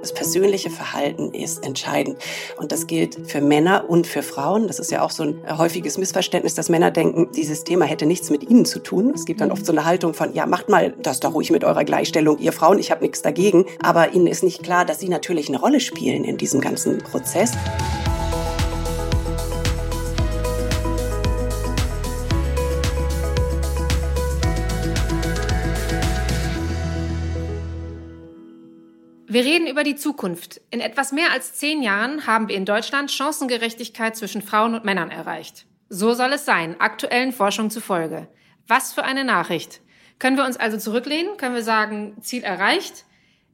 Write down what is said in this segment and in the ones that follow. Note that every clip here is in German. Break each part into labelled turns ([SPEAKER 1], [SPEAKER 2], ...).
[SPEAKER 1] Das persönliche Verhalten ist entscheidend. Und das gilt für Männer und für Frauen. Das ist ja auch so ein häufiges Missverständnis, dass Männer denken, dieses Thema hätte nichts mit ihnen zu tun. Es gibt dann oft so eine Haltung von, ja, macht mal das doch ruhig mit eurer Gleichstellung, ihr Frauen, ich habe nichts dagegen. Aber ihnen ist nicht klar, dass sie natürlich eine Rolle spielen in diesem ganzen Prozess.
[SPEAKER 2] Wir reden über die Zukunft. In etwas mehr als zehn Jahren haben wir in Deutschland Chancengerechtigkeit zwischen Frauen und Männern erreicht. So soll es sein, aktuellen Forschungen zufolge. Was für eine Nachricht. Können wir uns also zurücklehnen? Können wir sagen, Ziel erreicht?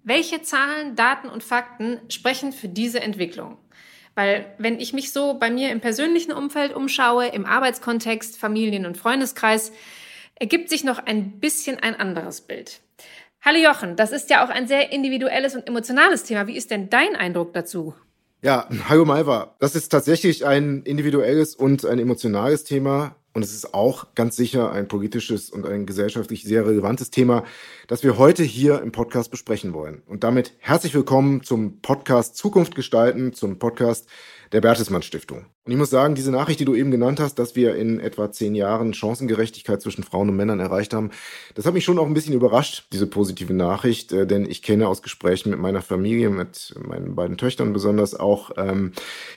[SPEAKER 2] Welche Zahlen, Daten und Fakten sprechen für diese Entwicklung? Weil wenn ich mich so bei mir im persönlichen Umfeld umschaue, im Arbeitskontext, Familien- und Freundeskreis, ergibt sich noch ein bisschen ein anderes Bild. Hallo Jochen, das ist ja auch ein sehr individuelles und emotionales Thema. Wie ist denn dein Eindruck dazu?
[SPEAKER 3] Ja, hallo Malva. Das ist tatsächlich ein individuelles und ein emotionales Thema. Und es ist auch ganz sicher ein politisches und ein gesellschaftlich sehr relevantes Thema, das wir heute hier im Podcast besprechen wollen. Und damit herzlich willkommen zum Podcast Zukunft gestalten, zum Podcast der Bertelsmann Stiftung. Und ich muss sagen, diese Nachricht, die du eben genannt hast, dass wir in etwa zehn Jahren Chancengerechtigkeit zwischen Frauen und Männern erreicht haben, das hat mich schon auch ein bisschen überrascht, diese positive Nachricht, äh, denn ich kenne aus Gesprächen mit meiner Familie, mit meinen beiden Töchtern besonders auch, ähm,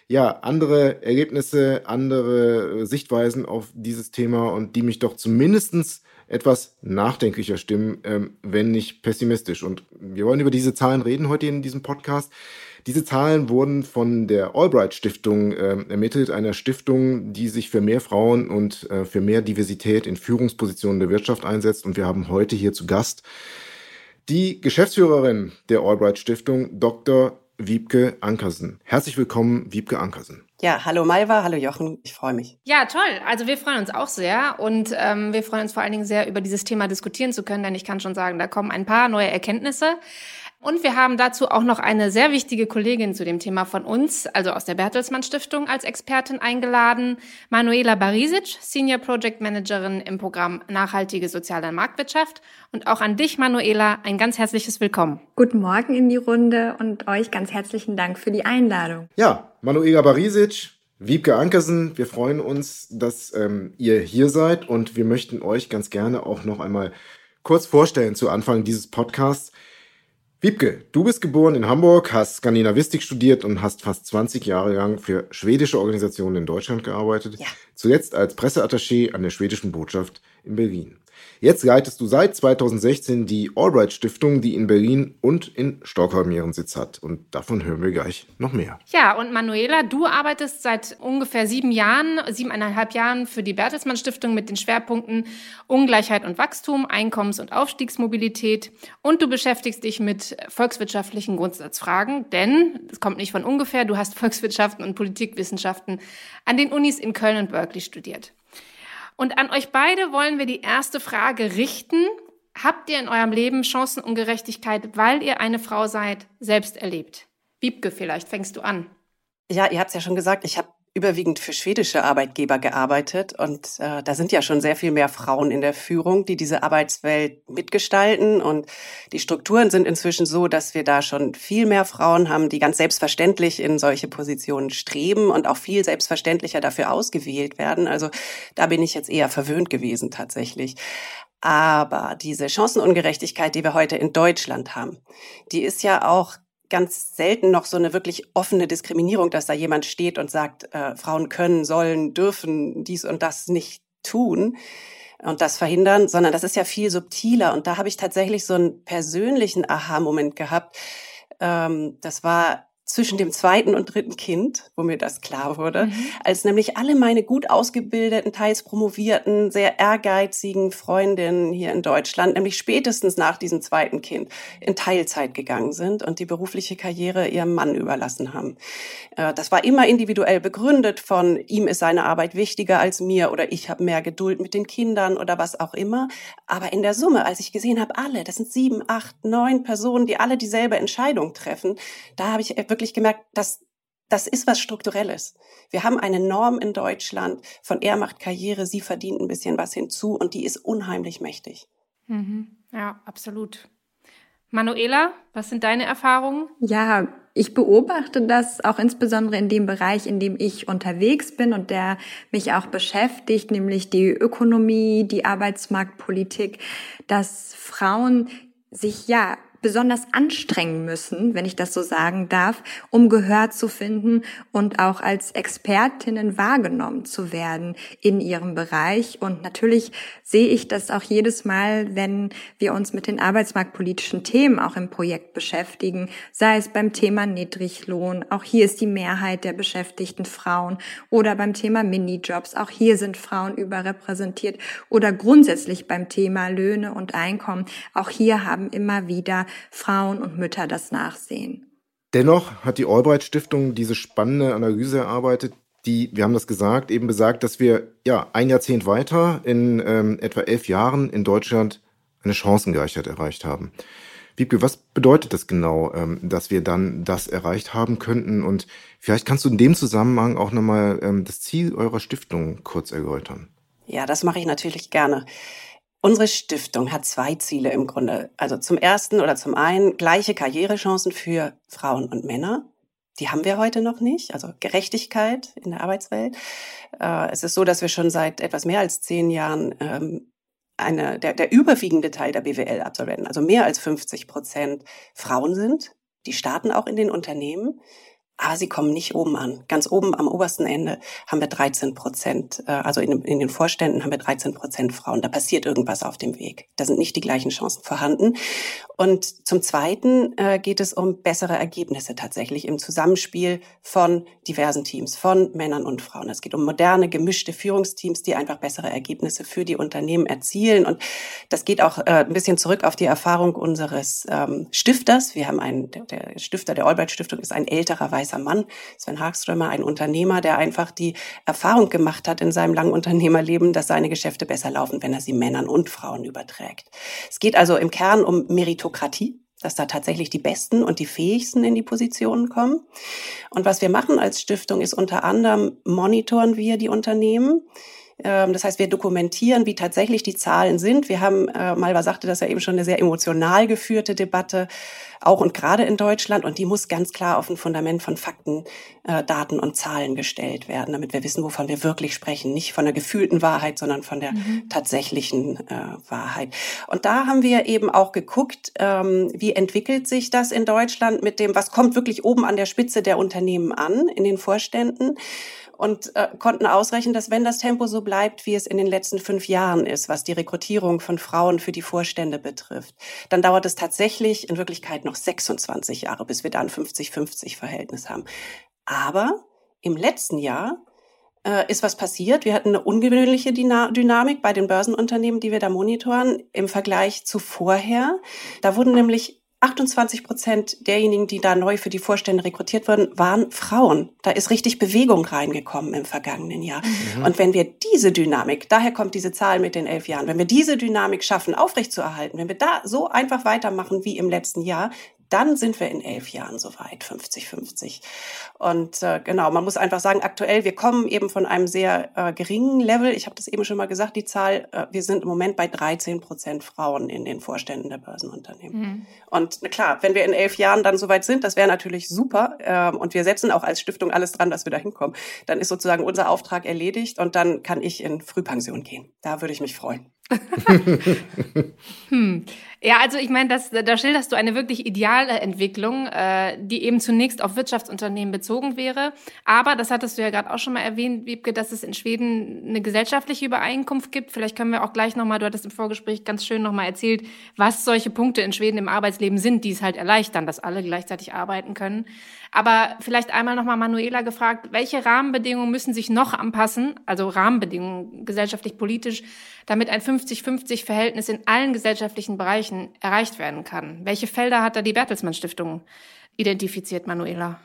[SPEAKER 3] ja, andere Ergebnisse, andere Sichtweisen auf dieses Thema und die mich doch zumindestens etwas nachdenklicher stimmen, ähm, wenn nicht pessimistisch. Und wir wollen über diese Zahlen reden heute in diesem Podcast. Diese Zahlen wurden von der Albright Stiftung äh, ermittelt, einer Stiftung, die sich für mehr Frauen und äh, für mehr Diversität in Führungspositionen der Wirtschaft einsetzt. Und wir haben heute hier zu Gast die Geschäftsführerin der Albright Stiftung, Dr. Wiebke Ankersen. Herzlich willkommen, Wiebke Ankersen.
[SPEAKER 1] Ja, hallo Malva, hallo Jochen, ich freue mich.
[SPEAKER 2] Ja, toll. Also wir freuen uns auch sehr und ähm, wir freuen uns vor allen Dingen sehr, über dieses Thema diskutieren zu können, denn ich kann schon sagen, da kommen ein paar neue Erkenntnisse. Und wir haben dazu auch noch eine sehr wichtige Kollegin zu dem Thema von uns, also aus der Bertelsmann Stiftung als Expertin eingeladen, Manuela Barisic, Senior Project Managerin im Programm Nachhaltige soziale Marktwirtschaft. Und auch an dich, Manuela, ein ganz herzliches Willkommen.
[SPEAKER 4] Guten Morgen in die Runde und euch ganz herzlichen Dank für die Einladung.
[SPEAKER 3] Ja, Manuela Barisic, Wiebke Ankersen, wir freuen uns, dass ähm, ihr hier seid und wir möchten euch ganz gerne auch noch einmal kurz vorstellen zu Anfang dieses Podcasts. Wiebke, du bist geboren in Hamburg, hast Skandinavistik studiert und hast fast 20 Jahre lang für schwedische Organisationen in Deutschland gearbeitet. Ja. Zuletzt als Presseattaché an der schwedischen Botschaft in Berlin. Jetzt leitest du seit 2016 die Albright Stiftung, die in Berlin und in Stockholm ihren Sitz hat. Und davon hören wir gleich noch mehr.
[SPEAKER 2] Ja, und Manuela, du arbeitest seit ungefähr sieben Jahren, siebeneinhalb Jahren für die Bertelsmann Stiftung mit den Schwerpunkten Ungleichheit und Wachstum, Einkommens- und Aufstiegsmobilität. Und du beschäftigst dich mit volkswirtschaftlichen Grundsatzfragen, denn es kommt nicht von ungefähr, du hast Volkswirtschaften und Politikwissenschaften an den Unis in Köln und Berkeley studiert. Und an euch beide wollen wir die erste Frage richten. Habt ihr in eurem Leben Chancenungerechtigkeit, weil ihr eine Frau seid, selbst erlebt? Wiebke, vielleicht fängst du an.
[SPEAKER 1] Ja, ihr habt es ja schon gesagt, ich habe überwiegend für schwedische Arbeitgeber gearbeitet und äh, da sind ja schon sehr viel mehr Frauen in der Führung, die diese Arbeitswelt mitgestalten und die Strukturen sind inzwischen so, dass wir da schon viel mehr Frauen haben, die ganz selbstverständlich in solche Positionen streben und auch viel selbstverständlicher dafür ausgewählt werden. Also da bin ich jetzt eher verwöhnt gewesen tatsächlich. Aber diese Chancenungerechtigkeit, die wir heute in Deutschland haben, die ist ja auch ganz selten noch so eine wirklich offene Diskriminierung, dass da jemand steht und sagt, äh, Frauen können, sollen, dürfen dies und das nicht tun und das verhindern, sondern das ist ja viel subtiler. Und da habe ich tatsächlich so einen persönlichen Aha-Moment gehabt. Ähm, das war zwischen dem zweiten und dritten Kind, wo mir das klar wurde, mhm. als nämlich alle meine gut ausgebildeten, teils promovierten, sehr ehrgeizigen Freundinnen hier in Deutschland, nämlich spätestens nach diesem zweiten Kind, in Teilzeit gegangen sind und die berufliche Karriere ihrem Mann überlassen haben. Äh, das war immer individuell begründet von ihm ist seine Arbeit wichtiger als mir oder ich habe mehr Geduld mit den Kindern oder was auch immer. Aber in der Summe, als ich gesehen habe, alle, das sind sieben, acht, neun Personen, die alle dieselbe Entscheidung treffen, da habe ich wirklich wirklich gemerkt, dass das ist was Strukturelles. Wir haben eine Norm in Deutschland von er macht Karriere, sie verdient ein bisschen was hinzu und die ist unheimlich mächtig.
[SPEAKER 2] Mhm. Ja, absolut. Manuela, was sind deine Erfahrungen?
[SPEAKER 4] Ja, ich beobachte das auch insbesondere in dem Bereich, in dem ich unterwegs bin und der mich auch beschäftigt, nämlich die Ökonomie, die Arbeitsmarktpolitik, dass Frauen sich ja besonders anstrengen müssen, wenn ich das so sagen darf, um Gehör zu finden und auch als Expertinnen wahrgenommen zu werden in ihrem Bereich. Und natürlich sehe ich das auch jedes Mal, wenn wir uns mit den arbeitsmarktpolitischen Themen auch im Projekt beschäftigen, sei es beim Thema Niedriglohn, auch hier ist die Mehrheit der beschäftigten Frauen, oder beim Thema Minijobs, auch hier sind Frauen überrepräsentiert, oder grundsätzlich beim Thema Löhne und Einkommen, auch hier haben immer wieder Frauen und Mütter das nachsehen.
[SPEAKER 3] Dennoch hat die Albright Stiftung diese spannende Analyse erarbeitet, die, wir haben das gesagt, eben besagt, dass wir ja ein Jahrzehnt weiter in ähm, etwa elf Jahren in Deutschland eine Chancengleichheit erreicht haben. Wiebke, was bedeutet das genau, ähm, dass wir dann das erreicht haben könnten? Und vielleicht kannst du in dem Zusammenhang auch nochmal ähm, das Ziel eurer Stiftung kurz erläutern.
[SPEAKER 1] Ja, das mache ich natürlich gerne. Unsere Stiftung hat zwei Ziele im Grunde. Also zum ersten oder zum einen gleiche Karrierechancen für Frauen und Männer. Die haben wir heute noch nicht. Also Gerechtigkeit in der Arbeitswelt. Äh, es ist so, dass wir schon seit etwas mehr als zehn Jahren ähm, eine, der, der überwiegende Teil der BWL-Absolventen, also mehr als 50 Prozent Frauen sind. Die starten auch in den Unternehmen aber sie kommen nicht oben an. Ganz oben am obersten Ende haben wir 13 Prozent, äh, also in, den Vorständen haben wir 13 Prozent Frauen. Da passiert irgendwas auf dem Weg. Da sind nicht die gleichen Chancen vorhanden. Und zum Zweiten äh, geht es um bessere Ergebnisse tatsächlich im Zusammenspiel von diversen Teams, von Männern und Frauen. Es geht um moderne, gemischte Führungsteams, die einfach bessere Ergebnisse für die Unternehmen erzielen. Und das geht auch äh, ein bisschen zurück auf die Erfahrung unseres ähm, Stifters. Wir haben einen, der, Stifter der Albright Stiftung ist ein älterer weißer weißer Mann, Sven Hagströmer, ein Unternehmer, der einfach die Erfahrung gemacht hat in seinem langen Unternehmerleben, dass seine Geschäfte besser laufen, wenn er sie Männern und Frauen überträgt. Es geht also im Kern um Meritokratie dass da tatsächlich die Besten und die Fähigsten in die Positionen kommen. Und was wir machen als Stiftung ist unter anderem monitoren wir die Unternehmen. Ähm, das heißt, wir dokumentieren, wie tatsächlich die Zahlen sind. Wir haben, äh, Malva sagte das ja eben schon, eine sehr emotional geführte Debatte auch und gerade in Deutschland. Und die muss ganz klar auf ein Fundament von Fakten, äh, Daten und Zahlen gestellt werden, damit wir wissen, wovon wir wirklich sprechen. Nicht von der gefühlten Wahrheit, sondern von der mhm. tatsächlichen äh, Wahrheit. Und da haben wir eben auch geguckt, ähm, wie entwickelt sich das in Deutschland mit dem, was kommt wirklich oben an der Spitze der Unternehmen an, in den Vorständen und äh, konnten ausrechnen, dass wenn das Tempo so bleibt, wie es in den letzten fünf Jahren ist, was die Rekrutierung von Frauen für die Vorstände betrifft, dann dauert es tatsächlich in Wirklichkeit noch 26 Jahre, bis wir da ein 50-50-Verhältnis haben. Aber im letzten Jahr äh, ist was passiert. Wir hatten eine ungewöhnliche Dynamik bei den Börsenunternehmen, die wir da monitoren, im Vergleich zu vorher. Da wurden nämlich 28 Prozent derjenigen, die da neu für die Vorstände rekrutiert wurden, waren Frauen. Da ist richtig Bewegung reingekommen im vergangenen Jahr. Mhm. Und wenn wir diese Dynamik, daher kommt diese Zahl mit den elf Jahren, wenn wir diese Dynamik schaffen, aufrechtzuerhalten, wenn wir da so einfach weitermachen wie im letzten Jahr, dann sind wir in elf Jahren soweit, 50-50. Und äh, genau, man muss einfach sagen, aktuell, wir kommen eben von einem sehr äh, geringen Level. Ich habe das eben schon mal gesagt, die Zahl, äh, wir sind im Moment bei 13 Prozent Frauen in den Vorständen der Börsenunternehmen. Mhm. Und na klar, wenn wir in elf Jahren dann soweit sind, das wäre natürlich super. Äh, und wir setzen auch als Stiftung alles dran, dass wir da hinkommen. Dann ist sozusagen unser Auftrag erledigt und dann kann ich in Frühpension gehen. Da würde ich mich freuen.
[SPEAKER 2] hm. Ja, also ich meine, da schilderst du eine wirklich ideale Entwicklung, äh, die eben zunächst auf Wirtschaftsunternehmen bezogen wäre. Aber, das hattest du ja gerade auch schon mal erwähnt, Wiebke, dass es in Schweden eine gesellschaftliche Übereinkunft gibt. Vielleicht können wir auch gleich nochmal, du hattest im Vorgespräch ganz schön nochmal erzählt, was solche Punkte in Schweden im Arbeitsleben sind, die es halt erleichtern, dass alle gleichzeitig arbeiten können. Aber vielleicht einmal nochmal Manuela gefragt, welche Rahmenbedingungen müssen sich noch anpassen, also Rahmenbedingungen gesellschaftlich, politisch, damit ein 50-50-Verhältnis in allen gesellschaftlichen Bereichen erreicht werden kann? Welche Felder hat da die Bertelsmann Stiftung identifiziert, Manuela?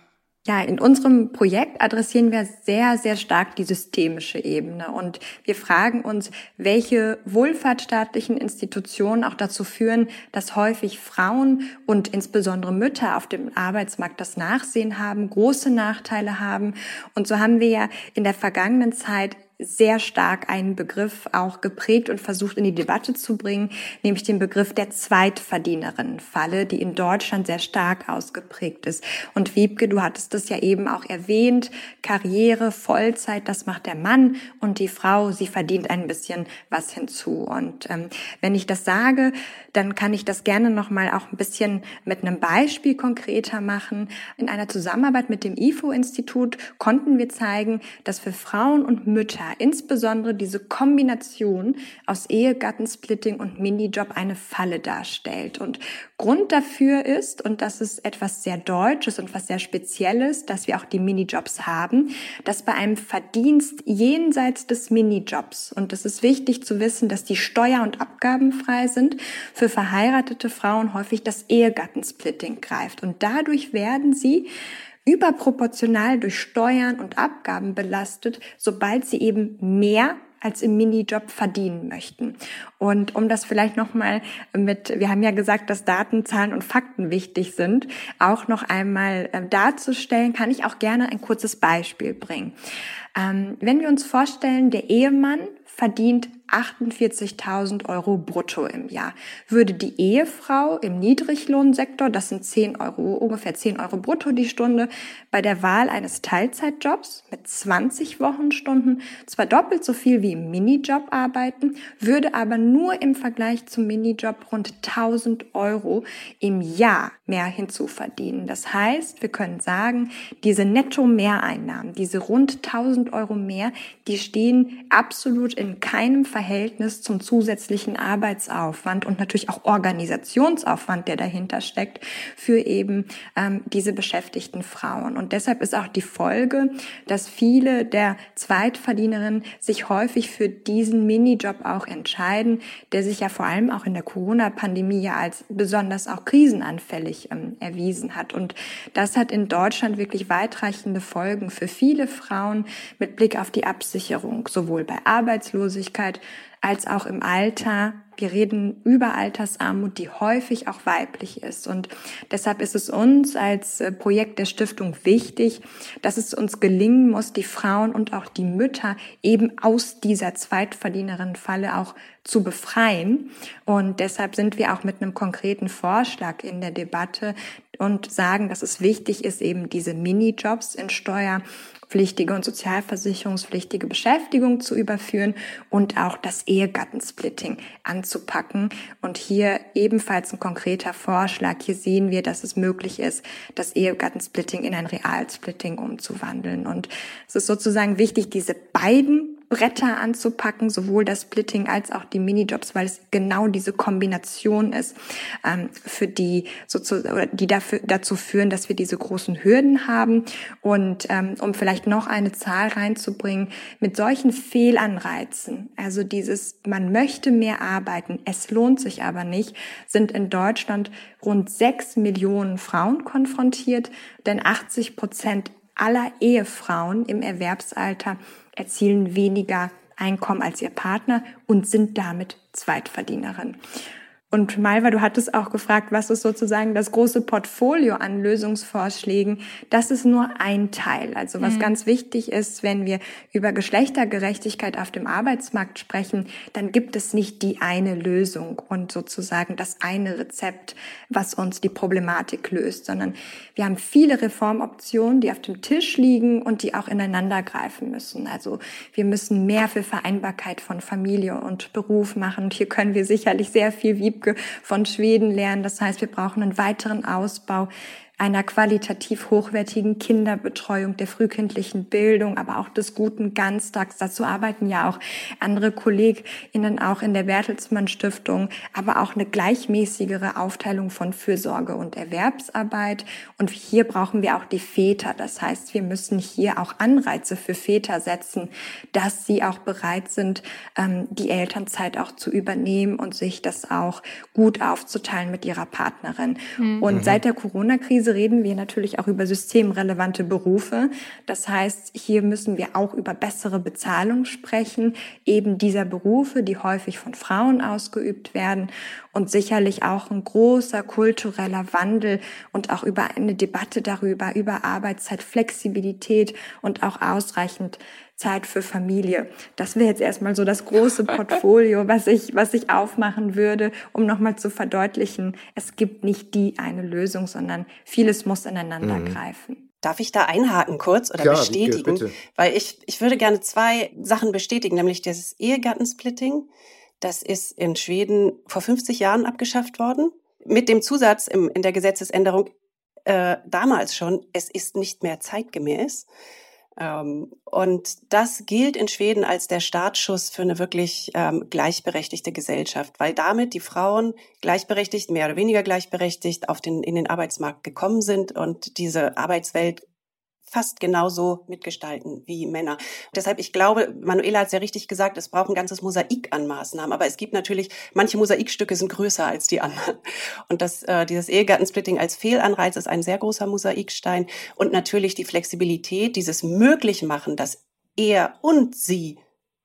[SPEAKER 4] Ja, in unserem Projekt adressieren wir sehr, sehr stark die systemische Ebene und wir fragen uns, welche wohlfahrtsstaatlichen Institutionen auch dazu führen, dass häufig Frauen und insbesondere Mütter auf dem Arbeitsmarkt das Nachsehen haben, große Nachteile haben. Und so haben wir ja in der vergangenen Zeit sehr stark einen Begriff auch geprägt und versucht in die Debatte zu bringen, nämlich den Begriff der Zweitverdienerin-Falle, die in Deutschland sehr stark ausgeprägt ist. Und Wiebke, du hattest das ja eben auch erwähnt, Karriere, Vollzeit, das macht der Mann und die Frau, sie verdient ein bisschen was hinzu. Und ähm, wenn ich das sage, dann kann ich das gerne nochmal auch ein bisschen mit einem Beispiel konkreter machen. In einer Zusammenarbeit mit dem IFO-Institut konnten wir zeigen, dass für Frauen und Mütter insbesondere diese Kombination aus Ehegattensplitting und Minijob eine Falle darstellt. Und Grund dafür ist, und das ist etwas sehr Deutsches und was sehr Spezielles, dass wir auch die Minijobs haben, dass bei einem Verdienst jenseits des Minijobs, und das ist wichtig zu wissen, dass die steuer- und abgabenfrei sind, für verheiratete Frauen häufig das Ehegattensplitting greift. Und dadurch werden sie überproportional durch Steuern und Abgaben belastet, sobald sie eben mehr als im Minijob verdienen möchten. Und um das vielleicht nochmal mit, wir haben ja gesagt, dass Daten, Zahlen und Fakten wichtig sind, auch noch einmal äh, darzustellen, kann ich auch gerne ein kurzes Beispiel bringen. Ähm, wenn wir uns vorstellen, der Ehemann verdient 48.000 Euro brutto im Jahr. Würde die Ehefrau im Niedriglohnsektor, das sind 10 Euro, ungefähr 10 Euro brutto die Stunde, bei der Wahl eines Teilzeitjobs mit 20 Wochenstunden zwar doppelt so viel wie im Minijob arbeiten, würde aber nur im Vergleich zum Minijob rund 1000 Euro im Jahr mehr hinzuverdienen. Das heißt, wir können sagen, diese Netto-Mehreinnahmen, diese rund 1000 Euro mehr, die stehen absolut in keinem Verhältnis zum zusätzlichen Arbeitsaufwand und natürlich auch Organisationsaufwand, der dahinter steckt, für eben ähm, diese beschäftigten Frauen. Und deshalb ist auch die Folge, dass viele der Zweitverdienerinnen sich häufig für diesen Minijob auch entscheiden, der sich ja vor allem auch in der Corona-Pandemie ja als besonders auch krisenanfällig ähm, erwiesen hat. Und das hat in Deutschland wirklich weitreichende Folgen für viele Frauen mit Blick auf die Absicherung, sowohl bei Arbeitslosigkeit als auch im Alter. Wir reden über Altersarmut, die häufig auch weiblich ist. Und deshalb ist es uns als äh, Projekt der Stiftung wichtig, dass es uns gelingen muss, die Frauen und auch die Mütter eben aus dieser Zweitverdienerin-Falle auch zu befreien. Und deshalb sind wir auch mit einem konkreten Vorschlag in der Debatte und sagen, dass es wichtig ist, eben diese Minijobs in Steuer pflichtige und sozialversicherungspflichtige Beschäftigung zu überführen und auch das Ehegattensplitting anzupacken. Und hier ebenfalls ein konkreter Vorschlag. Hier sehen wir, dass es möglich ist, das Ehegattensplitting in ein Realsplitting umzuwandeln. Und es ist sozusagen wichtig, diese beiden Bretter anzupacken, sowohl das Splitting als auch die Minijobs, weil es genau diese Kombination ist, ähm, für die sozusagen, die dafür, dazu führen, dass wir diese großen Hürden haben. Und ähm, um vielleicht noch eine Zahl reinzubringen, mit solchen Fehlanreizen, also dieses, man möchte mehr arbeiten, es lohnt sich aber nicht, sind in Deutschland rund sechs Millionen Frauen konfrontiert, denn 80 Prozent aller Ehefrauen im Erwerbsalter erzielen weniger Einkommen als ihr Partner und sind damit Zweitverdienerin. Und Malva, du hattest auch gefragt, was ist sozusagen das große Portfolio an Lösungsvorschlägen? Das ist nur ein Teil. Also was mhm. ganz wichtig ist, wenn wir über Geschlechtergerechtigkeit auf dem Arbeitsmarkt sprechen, dann gibt es nicht die eine Lösung und sozusagen das eine Rezept, was uns die Problematik löst, sondern wir haben viele Reformoptionen, die auf dem Tisch liegen und die auch ineinander greifen müssen. Also wir müssen mehr für Vereinbarkeit von Familie und Beruf machen. Und hier können wir sicherlich sehr viel wie Wiebke von Schweden lernen. Das heißt, wir brauchen einen weiteren Ausbau einer qualitativ hochwertigen Kinderbetreuung, der frühkindlichen Bildung, aber auch des guten Ganztags. Dazu arbeiten ja auch andere KollegInnen auch in der Bertelsmann Stiftung, aber auch eine gleichmäßigere Aufteilung von Fürsorge und Erwerbsarbeit. Und hier brauchen wir auch die Väter. Das heißt, wir müssen hier auch Anreize für Väter setzen, dass sie auch bereit sind, ähm, die Elternzeit auch zu übernehmen und sich das auch gut aufzuteilen mit ihrer Partnerin. Mhm. Und seit der Corona-Krise Krise reden wir natürlich auch über systemrelevante Berufe. Das heißt, hier müssen wir auch über bessere Bezahlung sprechen, eben dieser Berufe, die häufig von Frauen ausgeübt werden und sicherlich auch ein großer kultureller Wandel und auch über eine Debatte darüber, über Arbeitszeitflexibilität und auch ausreichend Zeit für Familie. Das wäre jetzt erstmal so das große Portfolio, was ich, was ich aufmachen würde, um nochmal zu verdeutlichen, es gibt nicht die eine Lösung, sondern vieles muss ineinander mhm. greifen.
[SPEAKER 1] Darf ich da einhaken kurz oder Klar, bestätigen? Bitte. Weil ich, ich würde gerne zwei Sachen bestätigen, nämlich dieses Ehegattensplitting. Das ist in Schweden vor 50 Jahren abgeschafft worden. Mit dem Zusatz im, in der Gesetzesänderung äh, damals schon, es ist nicht mehr zeitgemäß. Ähm, und das gilt in Schweden als der Startschuss für eine wirklich ähm, gleichberechtigte Gesellschaft, weil damit die Frauen gleichberechtigt, mehr oder weniger gleichberechtigt auf den, in den Arbeitsmarkt gekommen sind und diese Arbeitswelt fast genauso mitgestalten wie Männer. Deshalb, ich glaube, Manuela hat es ja richtig gesagt, es braucht ein ganzes Mosaik an Maßnahmen. Aber es gibt natürlich, manche Mosaikstücke sind größer als die anderen. Und das, äh, dieses Ehegattensplitting als Fehlanreiz ist ein sehr großer Mosaikstein. Und natürlich die Flexibilität, dieses Möglichmachen, dass er und sie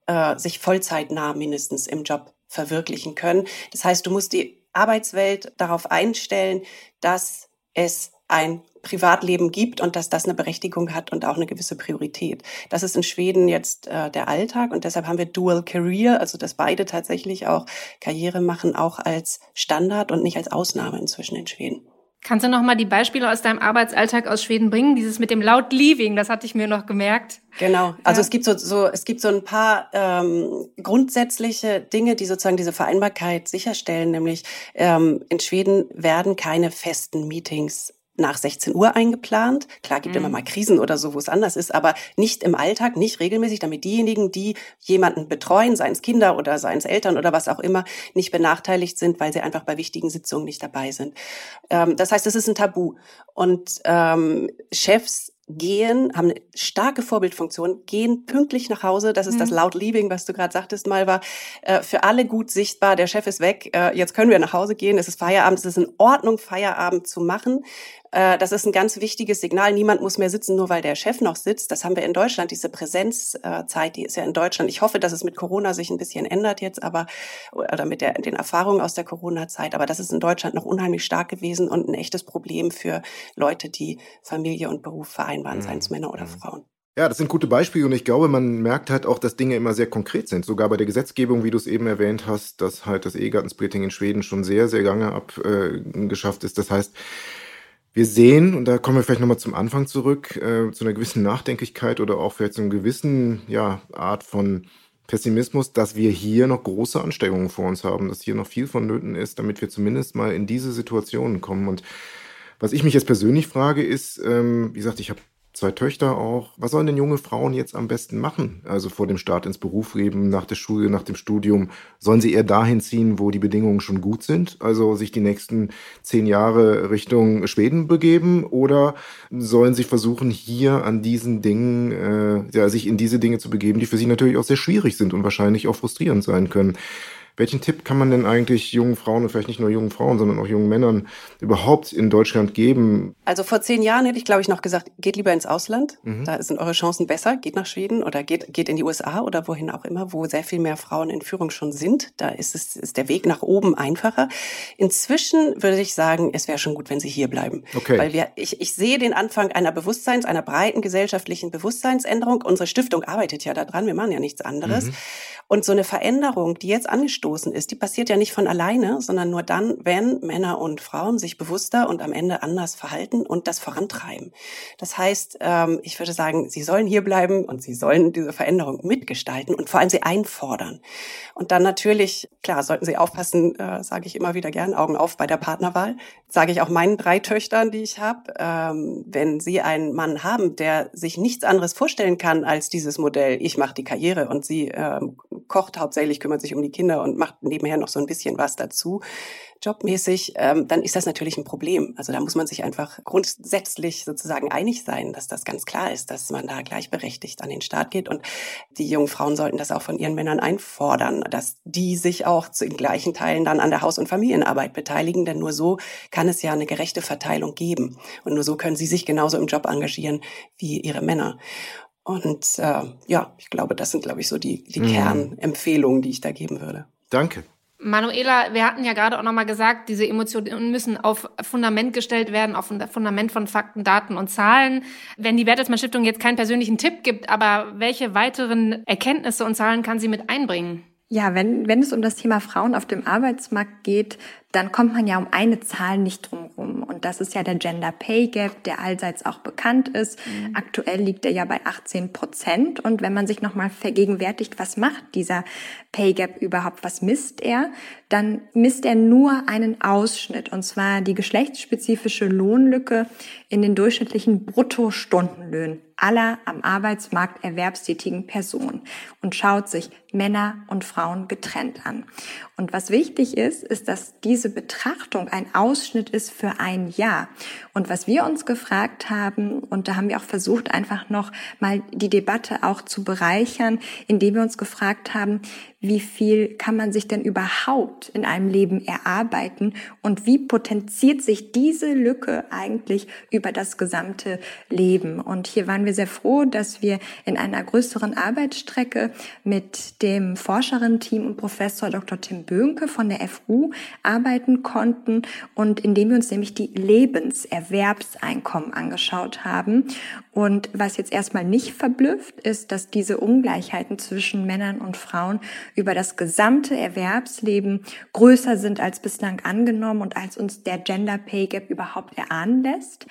[SPEAKER 1] äh, sich vollzeitnah mindestens im Job verwirklichen können. Das heißt, du musst die Arbeitswelt darauf einstellen, dass es ein Privatleben gibt und dass das eine Berechtigung hat und auch eine gewisse Priorität. Das ist in Schweden jetzt äh, der Alltag und deshalb haben wir Dual Career, also dass beide tatsächlich auch Karriere machen, auch als Standard und nicht als Ausnahme inzwischen in Schweden.
[SPEAKER 2] Kannst du noch mal die Beispiele aus deinem Arbeitsalltag aus Schweden bringen? Dieses mit dem laut Leaving, das hatte ich mir noch gemerkt.
[SPEAKER 1] Genau. Also ja. es gibt so, so es gibt so ein paar ähm, grundsätzliche Dinge, die sozusagen diese Vereinbarkeit sicherstellen. Nämlich ähm, in Schweden werden keine festen Meetings nach 16 Uhr eingeplant. Klar gibt mhm. immer mal Krisen oder so, wo es anders ist, aber nicht im Alltag, nicht regelmäßig, damit diejenigen, die jemanden betreuen, seien es Kinder oder seien es Eltern oder was auch immer, nicht benachteiligt sind, weil sie einfach bei wichtigen Sitzungen nicht dabei sind. Ähm, das heißt, es ist ein Tabu. Und ähm, Chefs gehen, haben eine starke Vorbildfunktion, gehen pünktlich nach Hause. Das ist mhm. das Loud Leaving, was du gerade sagtest, mal war. Äh, für alle gut sichtbar, der Chef ist weg, äh, jetzt können wir nach Hause gehen, es ist Feierabend, es ist in Ordnung, Feierabend zu machen. Äh, das ist ein ganz wichtiges Signal. Niemand muss mehr sitzen, nur weil der Chef noch sitzt. Das haben wir in Deutschland. Diese Präsenzzeit, die ist ja in Deutschland. Ich hoffe, dass es mit Corona sich ein bisschen ändert jetzt, aber oder mit der, den Erfahrungen aus der Corona-Zeit. Aber das ist in Deutschland noch unheimlich stark gewesen und ein echtes Problem für Leute, die Familie und Beruf vereinbaren, mhm. seien es Männer oder mhm. Frauen.
[SPEAKER 3] Ja, das sind gute Beispiele und ich glaube, man merkt halt auch, dass Dinge immer sehr konkret sind. Sogar bei der Gesetzgebung, wie du es eben erwähnt hast, dass halt das Ehegattensplitting in Schweden schon sehr, sehr lange abgeschafft äh, ist. Das heißt, wir sehen, und da kommen wir vielleicht nochmal zum Anfang zurück, äh, zu einer gewissen Nachdenklichkeit oder auch vielleicht zu einer gewissen ja, Art von Pessimismus, dass wir hier noch große Anstrengungen vor uns haben, dass hier noch viel vonnöten ist, damit wir zumindest mal in diese Situationen kommen. Und was ich mich jetzt persönlich frage, ist, ähm, wie gesagt, ich habe zwei Töchter auch. Was sollen denn junge Frauen jetzt am besten machen? Also vor dem Start ins Berufsleben, nach der Schule, nach dem Studium. Sollen sie eher dahin ziehen, wo die Bedingungen schon gut sind? Also sich die nächsten zehn Jahre Richtung Schweden begeben? Oder sollen sie versuchen, hier an diesen Dingen, äh, ja, sich in diese Dinge zu begeben, die für sie natürlich auch sehr schwierig sind und wahrscheinlich auch frustrierend sein können? Welchen Tipp kann man denn eigentlich jungen Frauen und vielleicht nicht nur jungen Frauen, sondern auch jungen Männern überhaupt in Deutschland geben?
[SPEAKER 1] Also vor zehn Jahren hätte ich, glaube ich, noch gesagt, geht lieber ins Ausland. Mhm. Da sind eure Chancen besser. Geht nach Schweden oder geht, geht in die USA oder wohin auch immer, wo sehr viel mehr Frauen in Führung schon sind. Da ist es, ist der Weg nach oben einfacher. Inzwischen würde ich sagen, es wäre schon gut, wenn sie hier bleiben. Okay. Weil wir, ich, ich sehe den Anfang einer Bewusstseins, einer breiten gesellschaftlichen Bewusstseinsänderung. Unsere Stiftung arbeitet ja daran. Wir machen ja nichts anderes. Mhm. Und so eine Veränderung, die jetzt angestoßen ist, die passiert ja nicht von alleine, sondern nur dann, wenn Männer und Frauen sich bewusster und am Ende anders verhalten und das vorantreiben. Das heißt, ähm, ich würde sagen, sie sollen hier bleiben und sie sollen diese Veränderung mitgestalten und vor allem sie einfordern. Und dann natürlich, klar, sollten sie aufpassen, äh, sage ich immer wieder gern, Augen auf bei der Partnerwahl. Sage ich auch meinen drei Töchtern, die ich habe, ähm, wenn sie einen Mann haben, der sich nichts anderes vorstellen kann als dieses Modell, ich mache die Karriere und sie ähm, kocht hauptsächlich, kümmert sich um die Kinder und macht nebenher noch so ein bisschen was dazu, jobmäßig, ähm, dann ist das natürlich ein Problem. Also da muss man sich einfach grundsätzlich sozusagen einig sein, dass das ganz klar ist, dass man da gleichberechtigt an den Start geht. Und die jungen Frauen sollten das auch von ihren Männern einfordern, dass die sich auch zu den gleichen Teilen dann an der Haus- und Familienarbeit beteiligen. Denn nur so kann es ja eine gerechte Verteilung geben. Und nur so können sie sich genauso im Job engagieren wie ihre Männer. Und äh, ja, ich glaube, das sind, glaube ich, so die, die mhm. Kernempfehlungen, die ich da geben würde.
[SPEAKER 3] Danke.
[SPEAKER 2] Manuela, wir hatten ja gerade auch nochmal gesagt, diese Emotionen müssen auf Fundament gestellt werden, auf ein Fundament von Fakten, Daten und Zahlen. Wenn die Bertelsmann Stiftung jetzt keinen persönlichen Tipp gibt, aber welche weiteren Erkenntnisse und Zahlen kann sie mit einbringen?
[SPEAKER 4] Ja, wenn, wenn es um das Thema Frauen auf dem Arbeitsmarkt geht, dann kommt man ja um eine Zahl nicht drum rum. Und das ist ja der Gender Pay Gap, der allseits auch bekannt ist. Mhm. Aktuell liegt er ja bei 18 Prozent. Und wenn man sich nochmal vergegenwärtigt, was macht dieser Pay Gap überhaupt, was misst er, dann misst er nur einen Ausschnitt, und zwar die geschlechtsspezifische Lohnlücke in den durchschnittlichen Bruttostundenlöhnen aller am Arbeitsmarkt erwerbstätigen Personen und schaut sich Männer und Frauen getrennt an. Und was wichtig ist, ist, dass diese Betrachtung ein Ausschnitt ist für ein Jahr. Und was wir uns gefragt haben, und da haben wir auch versucht, einfach noch mal die Debatte auch zu bereichern, indem wir uns gefragt haben, wie viel kann man sich denn überhaupt in einem Leben erarbeiten und wie potenziert sich diese Lücke eigentlich über das gesamte Leben. Und hier waren wir sehr froh, dass wir in einer größeren Arbeitsstrecke mit dem Forscherinnen-Team und Professor Dr. Tim Böhnke von der FU arbeiten konnten und indem wir uns nämlich die Lebenserwerbseinkommen angeschaut haben. Und was jetzt erstmal nicht verblüfft, ist, dass diese Ungleichheiten zwischen Männern und Frauen über das gesamte Erwerbsleben größer sind als bislang angenommen und als uns der Gender Pay Gap überhaupt erahnen lässt.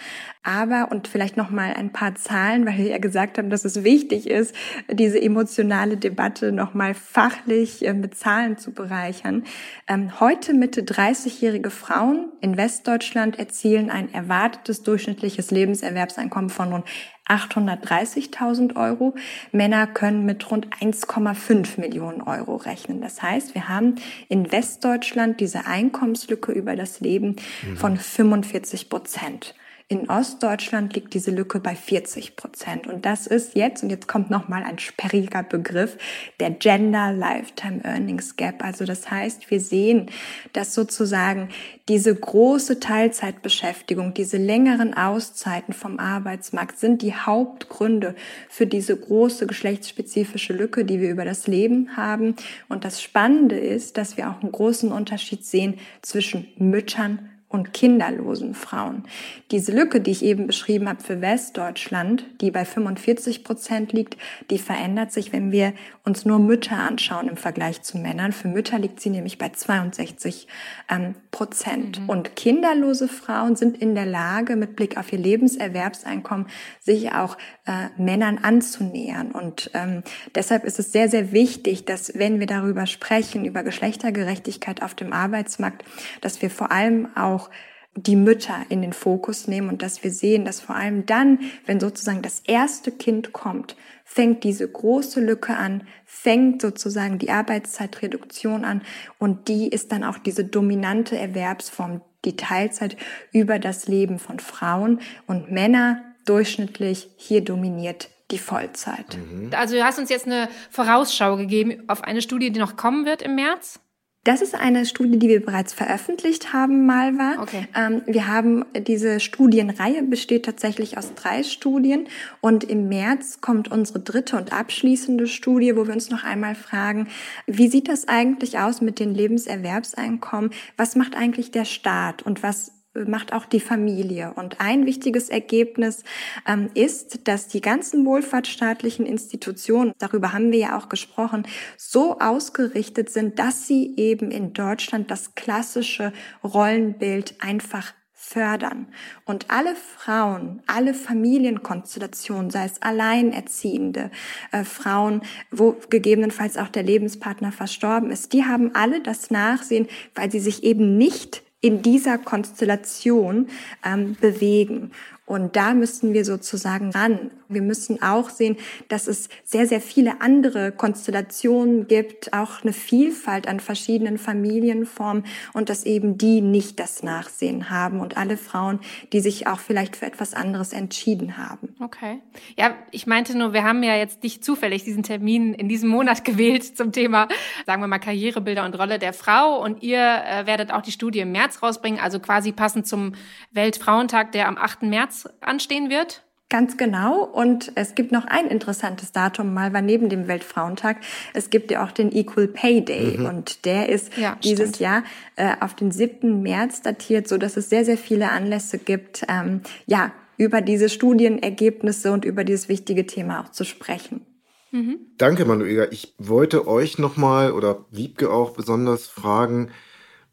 [SPEAKER 4] Aber, und vielleicht noch mal ein paar Zahlen, weil wir ja gesagt haben, dass es wichtig ist, diese emotionale Debatte noch mal fachlich äh, mit Zahlen zu bereichern. Ähm, heute Mitte 30-jährige Frauen in Westdeutschland erzielen ein erwartetes durchschnittliches Lebenserwerbseinkommen von rund 830.000 Euro. Männer können mit rund 1,5 Millionen Euro rechnen. Das heißt, wir haben in Westdeutschland diese Einkommenslücke über das Leben mhm. von 45 Prozent. In Ostdeutschland liegt diese Lücke bei 40 Prozent. Und das ist jetzt, und jetzt kommt nochmal ein sperriger Begriff, der Gender Lifetime Earnings Gap. Also das heißt, wir sehen, dass sozusagen diese große Teilzeitbeschäftigung, diese längeren Auszeiten vom Arbeitsmarkt sind die Hauptgründe für diese große geschlechtsspezifische Lücke, die wir über das Leben haben. Und das Spannende ist, dass wir auch einen großen Unterschied sehen zwischen Müttern und kinderlosen Frauen. Diese Lücke, die ich eben beschrieben habe für Westdeutschland, die bei 45 Prozent liegt, die verändert sich, wenn wir uns nur Mütter anschauen im Vergleich zu Männern. Für Mütter liegt sie nämlich bei 62 ähm, Prozent. Mhm. Und kinderlose Frauen sind in der Lage, mit Blick auf ihr Lebenserwerbseinkommen, sich auch äh, Männern anzunähern. Und ähm, deshalb ist es sehr, sehr wichtig, dass wenn wir darüber sprechen, über Geschlechtergerechtigkeit auf dem Arbeitsmarkt, dass wir vor allem auch auch die Mütter in den Fokus nehmen und dass wir sehen, dass vor allem dann, wenn sozusagen das erste Kind kommt, fängt diese große Lücke an, fängt sozusagen die Arbeitszeitreduktion an und die ist dann auch diese dominante Erwerbsform, die Teilzeit über das Leben von Frauen und Männer durchschnittlich hier dominiert die Vollzeit.
[SPEAKER 2] Also du hast uns jetzt eine Vorausschau gegeben auf eine Studie, die noch kommen wird im März.
[SPEAKER 4] Das ist eine Studie, die wir bereits veröffentlicht haben, Malva. Okay. Ähm, wir haben diese Studienreihe besteht tatsächlich aus drei Studien und im März kommt unsere dritte und abschließende Studie, wo wir uns noch einmal fragen, wie sieht das eigentlich aus mit den Lebenserwerbseinkommen? Was macht eigentlich der Staat und was macht auch die Familie. Und ein wichtiges Ergebnis ähm, ist, dass die ganzen wohlfahrtsstaatlichen Institutionen, darüber haben wir ja auch gesprochen, so ausgerichtet sind, dass sie eben in Deutschland das klassische Rollenbild einfach fördern. Und alle Frauen, alle Familienkonstellationen, sei es Alleinerziehende, äh, Frauen, wo gegebenenfalls auch der Lebenspartner verstorben ist, die haben alle das Nachsehen, weil sie sich eben nicht in dieser Konstellation ähm, bewegen. Und da müssen wir sozusagen ran. Wir müssen auch sehen, dass es sehr, sehr viele andere Konstellationen gibt, auch eine Vielfalt an verschiedenen Familienformen und dass eben die nicht das Nachsehen haben und alle Frauen, die sich auch vielleicht für etwas anderes entschieden haben.
[SPEAKER 2] Okay. Ja, ich meinte nur, wir haben ja jetzt nicht zufällig diesen Termin in diesem Monat gewählt zum Thema, sagen wir mal, Karrierebilder und Rolle der Frau und ihr äh, werdet auch die Studie im März rausbringen, also quasi passend zum Weltfrauentag, der am 8. März anstehen wird?
[SPEAKER 4] Ganz genau. Und es gibt noch ein interessantes Datum, mal war neben dem Weltfrauentag. Es gibt ja auch den Equal Pay Day. Mhm. Und der ist ja, dieses stimmt. Jahr äh, auf den 7. März datiert, so dass es sehr, sehr viele Anlässe gibt, ähm, ja, über diese Studienergebnisse und über dieses wichtige Thema auch zu sprechen.
[SPEAKER 3] Mhm. Danke, Manuela. Ich wollte euch nochmal oder Wiebke auch besonders fragen,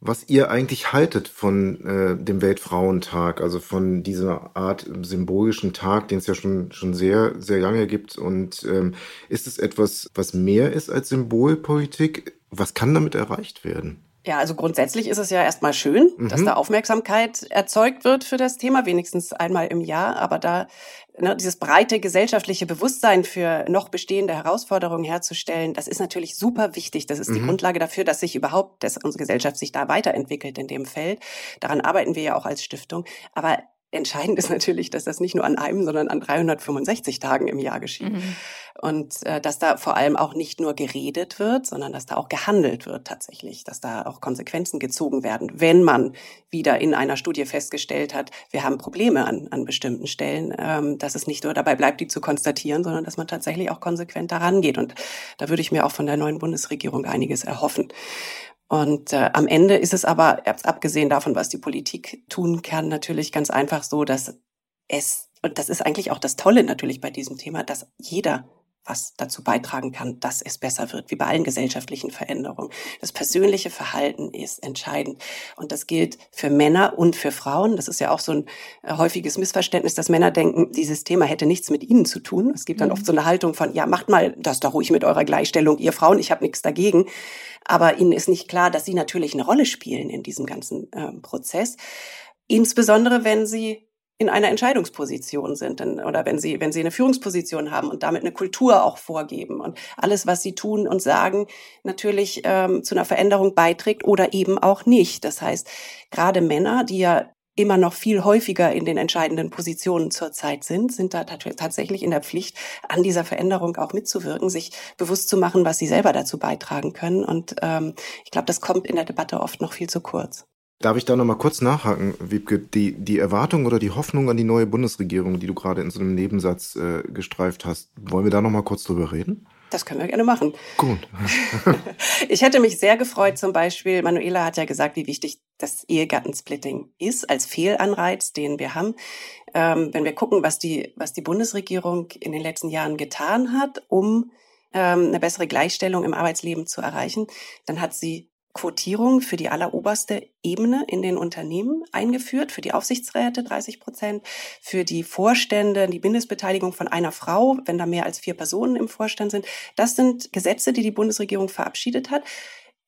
[SPEAKER 3] was ihr eigentlich haltet von äh, dem Weltfrauentag, also von dieser Art symbolischen Tag, den es ja schon, schon sehr, sehr lange gibt. Und ähm, ist es etwas, was mehr ist als Symbolpolitik? Was kann damit erreicht werden?
[SPEAKER 1] Ja, also grundsätzlich ist es ja erstmal schön, mhm. dass da Aufmerksamkeit erzeugt wird für das Thema, wenigstens einmal im Jahr. Aber da ne, dieses breite gesellschaftliche Bewusstsein für noch bestehende Herausforderungen herzustellen, das ist natürlich super wichtig. Das ist die mhm. Grundlage dafür, dass sich überhaupt, dass unsere Gesellschaft sich da weiterentwickelt in dem Feld. Daran arbeiten wir ja auch als Stiftung. Aber Entscheidend ist natürlich, dass das nicht nur an einem, sondern an 365 Tagen im Jahr geschieht. Mhm. Und äh, dass da vor allem auch nicht nur geredet wird, sondern dass da auch gehandelt wird tatsächlich, dass da auch Konsequenzen gezogen werden, wenn man wieder in einer Studie festgestellt hat, wir haben Probleme an, an bestimmten Stellen, ähm, dass es nicht nur dabei bleibt, die zu konstatieren, sondern dass man tatsächlich auch konsequent daran geht. Und da würde ich mir auch von der neuen Bundesregierung einiges erhoffen. Und äh, am Ende ist es aber, abgesehen davon, was die Politik tun kann, natürlich ganz einfach so, dass es, und das ist eigentlich auch das Tolle natürlich bei diesem Thema, dass jeder was dazu beitragen kann, dass es besser wird, wie bei allen gesellschaftlichen Veränderungen. Das persönliche Verhalten ist entscheidend. Und das gilt für Männer und für Frauen. Das ist ja auch so ein äh, häufiges Missverständnis, dass Männer denken, dieses Thema hätte nichts mit ihnen zu tun. Es gibt dann mhm. oft so eine Haltung von, ja, macht mal das doch ruhig mit eurer Gleichstellung, ihr Frauen, ich habe nichts dagegen. Aber ihnen ist nicht klar, dass sie natürlich eine Rolle spielen in diesem ganzen äh, Prozess. Insbesondere wenn sie in einer Entscheidungsposition sind oder wenn sie, wenn sie eine Führungsposition haben und damit eine Kultur auch vorgeben und alles, was sie tun und sagen, natürlich ähm, zu einer Veränderung beiträgt oder eben auch nicht. Das heißt, gerade Männer, die ja immer noch viel häufiger in den entscheidenden Positionen zurzeit sind, sind da tatsächlich in der Pflicht, an dieser Veränderung auch mitzuwirken, sich bewusst zu machen, was sie selber dazu beitragen können. Und ähm, ich glaube, das kommt in der Debatte oft noch viel zu kurz.
[SPEAKER 3] Darf ich da noch mal kurz nachhaken, Wiebke? Die, die Erwartung oder die Hoffnung an die neue Bundesregierung, die du gerade in so einem Nebensatz äh, gestreift hast, wollen wir da noch mal kurz drüber reden?
[SPEAKER 1] Das können wir gerne machen.
[SPEAKER 3] Gut.
[SPEAKER 1] ich hätte mich sehr gefreut, zum Beispiel, Manuela hat ja gesagt, wie wichtig das Ehegattensplitting ist als Fehlanreiz, den wir haben. Ähm, wenn wir gucken, was die, was die Bundesregierung in den letzten Jahren getan hat, um ähm, eine bessere Gleichstellung im Arbeitsleben zu erreichen, dann hat sie Quotierung für die alleroberste Ebene in den Unternehmen eingeführt, für die Aufsichtsräte 30 Prozent, für die Vorstände die Mindestbeteiligung von einer Frau, wenn da mehr als vier Personen im Vorstand sind. Das sind Gesetze, die die Bundesregierung verabschiedet hat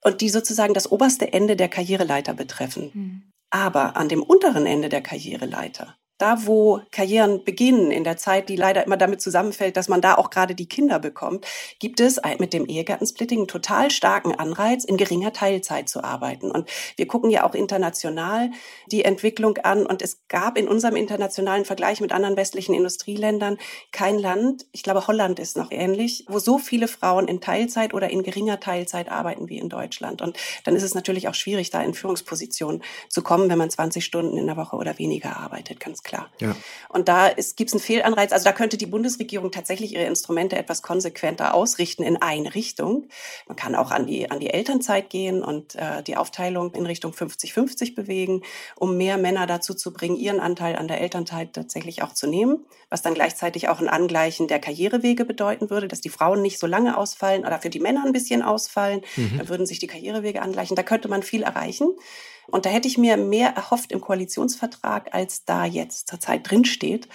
[SPEAKER 1] und die sozusagen das oberste Ende der Karriereleiter betreffen. Mhm. Aber an dem unteren Ende der Karriereleiter, da wo Karrieren beginnen, in der Zeit, die leider immer damit zusammenfällt, dass man da auch gerade die Kinder bekommt, gibt es mit dem Ehegattensplitting einen total starken Anreiz, in geringer Teilzeit zu arbeiten. Und wir gucken ja auch international die Entwicklung an. Und es gab in unserem internationalen Vergleich mit anderen westlichen Industrieländern kein Land, ich glaube Holland ist noch ähnlich, wo so viele Frauen in Teilzeit oder in geringer Teilzeit arbeiten wie in Deutschland. Und dann ist es natürlich auch schwierig, da in Führungspositionen zu kommen, wenn man 20 Stunden in der Woche oder weniger arbeitet, ganz klar. Ja. Und da gibt es einen Fehlanreiz. Also da könnte die Bundesregierung tatsächlich ihre Instrumente etwas konsequenter ausrichten in eine Richtung. Man kann auch an die, an die Elternzeit gehen und äh, die Aufteilung in Richtung 50-50 bewegen, um mehr Männer dazu zu bringen, ihren Anteil an der Elternzeit tatsächlich auch zu nehmen, was dann gleichzeitig auch ein Angleichen der Karrierewege bedeuten würde, dass die Frauen nicht so lange ausfallen oder für die Männer ein bisschen ausfallen. Mhm. Dann würden sich die Karrierewege angleichen. Da könnte man viel erreichen. Und da hätte ich mir mehr erhofft im Koalitionsvertrag, als da jetzt zurzeit drinsteht.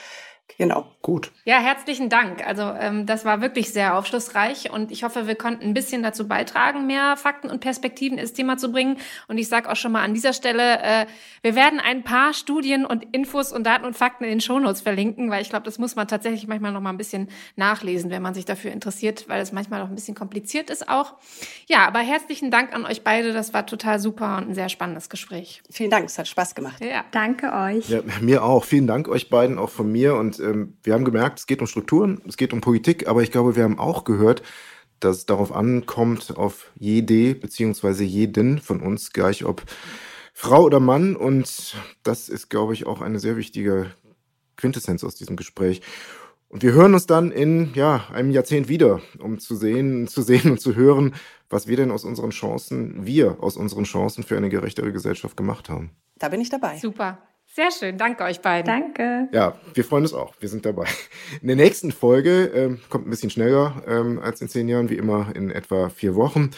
[SPEAKER 1] Genau.
[SPEAKER 3] Gut.
[SPEAKER 2] Ja, herzlichen Dank. Also ähm, das war wirklich sehr aufschlussreich und ich hoffe, wir konnten ein bisschen dazu beitragen, mehr Fakten und Perspektiven ins Thema zu bringen. Und ich sage auch schon mal an dieser Stelle, äh, wir werden ein paar Studien und Infos und Daten und Fakten in den Shownotes verlinken, weil ich glaube, das muss man tatsächlich manchmal noch mal ein bisschen nachlesen, wenn man sich dafür interessiert, weil es manchmal noch ein bisschen kompliziert ist auch. Ja, aber herzlichen Dank an euch beide. Das war total super und ein sehr spannendes Gespräch.
[SPEAKER 1] Vielen Dank, es hat Spaß gemacht.
[SPEAKER 4] Ja. Danke euch.
[SPEAKER 3] Ja, mir auch. Vielen Dank euch beiden, auch von mir und ähm, wir haben gemerkt, es geht um Strukturen, es geht um Politik, aber ich glaube, wir haben auch gehört, dass es darauf ankommt, auf jede beziehungsweise jeden von uns, gleich ob Frau oder Mann. Und das ist, glaube ich, auch eine sehr wichtige Quintessenz aus diesem Gespräch. Und wir hören uns dann in ja, einem Jahrzehnt wieder, um zu sehen, zu sehen und zu hören, was wir denn aus unseren Chancen, wir aus unseren Chancen für eine gerechtere Gesellschaft gemacht haben.
[SPEAKER 1] Da bin ich dabei.
[SPEAKER 2] Super. Sehr schön, danke euch beiden.
[SPEAKER 4] Danke.
[SPEAKER 3] Ja, wir freuen uns auch. Wir sind dabei. In der nächsten Folge ähm, kommt ein bisschen schneller ähm, als in zehn Jahren, wie immer in etwa vier Wochen.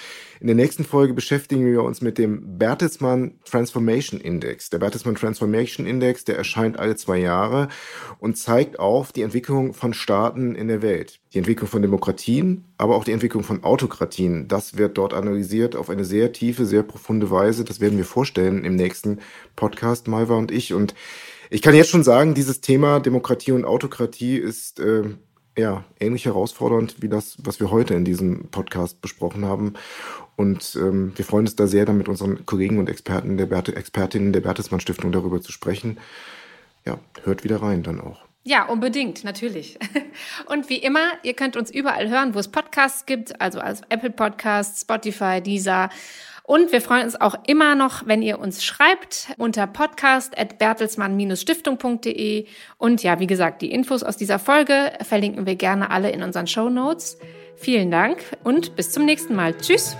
[SPEAKER 3] In der nächsten Folge beschäftigen wir uns mit dem Bertelsmann Transformation Index. Der Bertelsmann Transformation Index, der erscheint alle zwei Jahre und zeigt auf die Entwicklung von Staaten in der Welt. Die Entwicklung von Demokratien, aber auch die Entwicklung von Autokratien. Das wird dort analysiert auf eine sehr tiefe, sehr profunde Weise. Das werden wir vorstellen im nächsten Podcast, Malva und ich. Und ich kann jetzt schon sagen, dieses Thema Demokratie und Autokratie ist äh, ja ähnlich herausfordernd wie das, was wir heute in diesem Podcast besprochen haben. Und ähm, wir freuen uns da sehr, dann mit unseren Kollegen und Experten der Berte, Expertinnen der Bertelsmann Stiftung darüber zu sprechen. Ja, hört wieder rein dann auch.
[SPEAKER 2] Ja, unbedingt, natürlich. Und wie immer, ihr könnt uns überall hören, wo es Podcasts gibt, also als Apple Podcasts, Spotify, Deezer. Und wir freuen uns auch immer noch, wenn ihr uns schreibt unter podcast.bertelsmann-stiftung.de. Und ja, wie gesagt, die Infos aus dieser Folge verlinken wir gerne alle in unseren Show Notes. Vielen Dank und bis zum nächsten Mal. Tschüss.